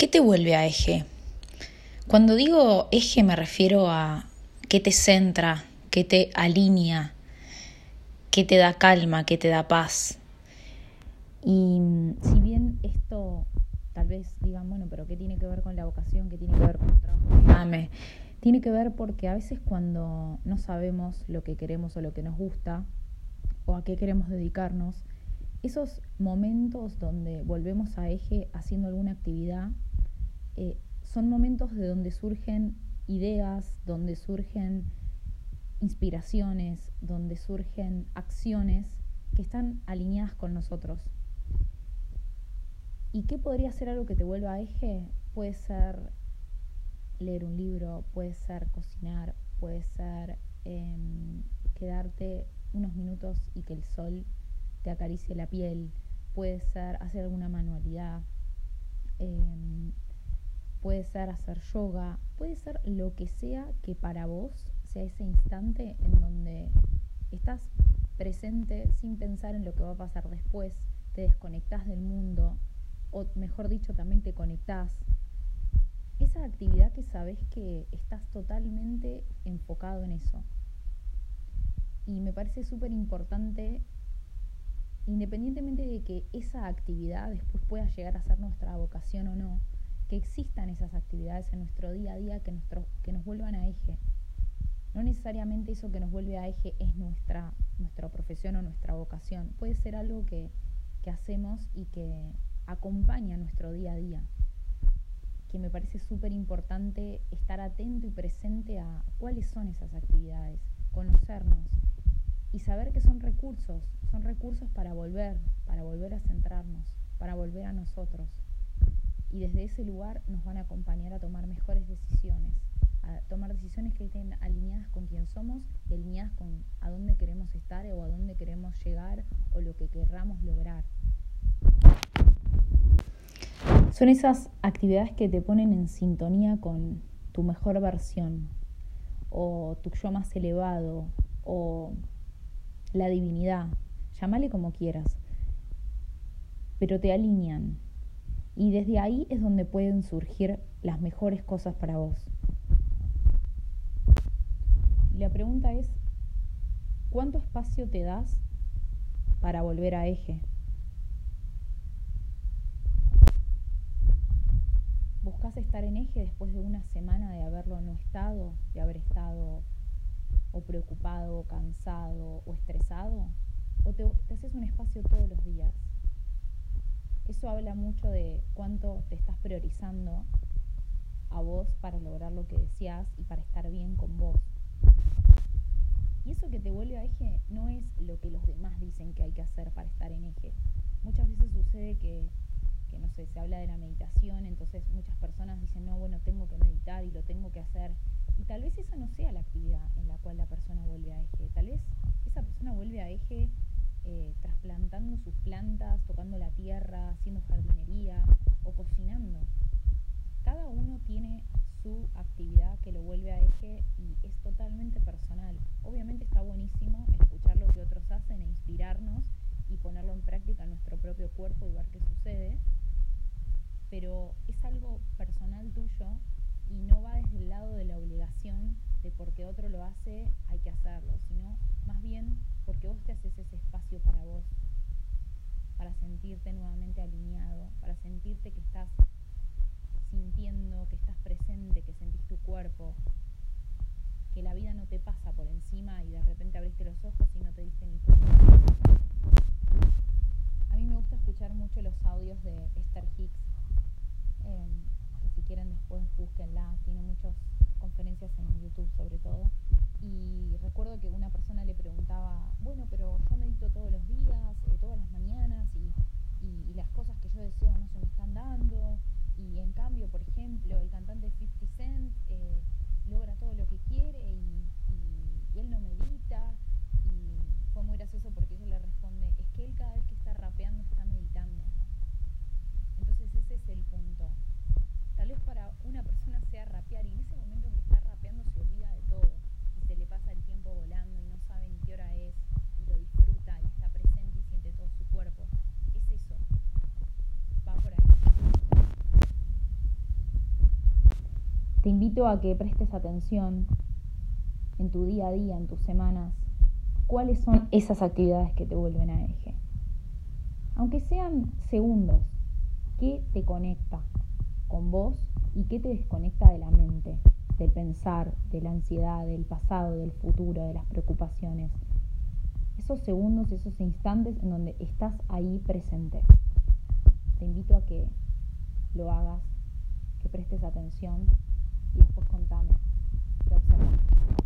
¿Qué te vuelve a eje? Cuando digo eje me refiero a qué te centra, qué te alinea, qué te da calma, qué te da paz. Y si bien esto tal vez digan, bueno, pero ¿qué tiene que ver con la vocación? ¿Qué tiene que ver con el trabajo que ame? Tiene que ver porque a veces cuando no sabemos lo que queremos o lo que nos gusta o a qué queremos dedicarnos, esos momentos donde volvemos a eje haciendo alguna actividad eh, son momentos de donde surgen ideas, donde surgen inspiraciones, donde surgen acciones que están alineadas con nosotros. ¿Y qué podría ser algo que te vuelva a eje? Puede ser leer un libro, puede ser cocinar, puede ser em, quedarte unos minutos y que el sol te acaricie la piel, puede ser hacer alguna manualidad, em, puede ser hacer yoga, puede ser lo que sea que para vos sea ese instante en donde estás presente sin pensar en lo que va a pasar después, te desconectás del mundo, o mejor dicho, también te conectás. Esa actividad que sabes que estás totalmente enfocado en eso. Y me parece súper importante, independientemente de que esa actividad después pueda llegar a ser nuestra vocación o no, que existan esas actividades en nuestro día a día que, que nos vuelvan a eje. No necesariamente eso que nos vuelve a eje es nuestra, nuestra profesión o nuestra vocación. Puede ser algo que, que hacemos y que acompaña nuestro día a día. Que me parece súper importante estar atento y presente a cuáles son esas actividades, conocernos y saber que son recursos, son recursos para volver, para volver a centrarnos, para volver a nosotros y desde ese lugar nos van a acompañar a tomar mejores decisiones, a tomar decisiones que estén alineadas con quién somos y alineadas con a dónde queremos estar o a dónde queremos llegar o lo que querramos lograr. Son esas actividades que te ponen en sintonía con tu mejor versión o tu yo más elevado o la divinidad, llámale como quieras, pero te alinean, y desde ahí es donde pueden surgir las mejores cosas para vos. La pregunta es, ¿cuánto espacio te das para volver a eje? ¿Buscas estar en eje después de una semana de haberlo no estado, de haber estado o preocupado, o cansado o estresado? ¿O te, te haces un espacio todos los días? Eso habla mucho de cuánto te estás priorizando a vos para lograr lo que deseas y para estar bien con vos. Y eso que te vuelve a eje no es lo que los demás dicen que hay que hacer para estar en eje. Muchas veces sucede que, que, no sé, se habla de la meditación, entonces muchas personas dicen, no, bueno, tengo que meditar y lo tengo que hacer. Y tal vez esa no sea la actividad en la cual la persona vuelve a eje. Tal vez esa persona vuelve a eje eh, trasplantando sus plantas, tocando la tierra, haciendo jardinería o cocinando. Cada uno tiene su actividad que lo vuelve a eje y es totalmente personal. Obviamente está buenísimo escuchar lo que otros hacen e inspirarnos y ponerlo en práctica en nuestro propio cuerpo y ver qué sucede, pero es algo personal tuyo y no va desde el lado de la obligación de porque otro lo hace hay que hacerlo, sino más bien porque vos te haces ese espacio para sentirte nuevamente alineado, para sentirte que estás sintiendo, que estás presente, que sentís tu cuerpo, que la vida no te pasa por encima y de repente abriste los ojos y no te diste ni cuenta. A mí me gusta escuchar mucho los audios de Esther Hicks, em, que si quieren después búsquenla, tiene muchas conferencias en YouTube sobre todo. Y recuerdo que una persona le preguntaba, bueno, pero yo medito todos los días, eh, todas las mañanas, y, y, las cosas que yo deseo no se me están dando. Y en cambio, por ejemplo, el cantante 50 Cent eh, logra todo lo que quiere y, y, él no medita. Y fue muy gracioso porque ella le responde, es que él cada vez que está rapeando está meditando. Entonces ese es el punto. Una persona sea rapear y en ese momento en que está rapeando se olvida de todo se le pasa el tiempo volando y no sabe ni qué hora es y lo disfruta y está presente y siente todo su cuerpo. Es eso. Va por ahí. Te invito a que prestes atención en tu día a día, en tus semanas, cuáles son esas actividades que te vuelven a eje. Aunque sean segundos, ¿qué te conecta con vos y qué te desconecta de la mente, del pensar, de la ansiedad, del pasado, del futuro, de las preocupaciones? Esos segundos, esos instantes en donde estás ahí presente. Te invito a que lo hagas, que prestes atención y después contame qué observas.